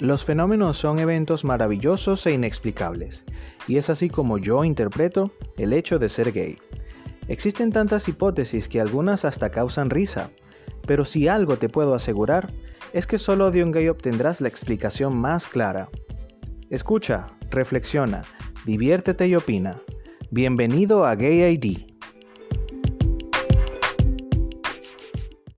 Los fenómenos son eventos maravillosos e inexplicables, y es así como yo interpreto el hecho de ser gay. Existen tantas hipótesis que algunas hasta causan risa, pero si algo te puedo asegurar, es que solo de un gay obtendrás la explicación más clara. Escucha, reflexiona, diviértete y opina. Bienvenido a Gay ID.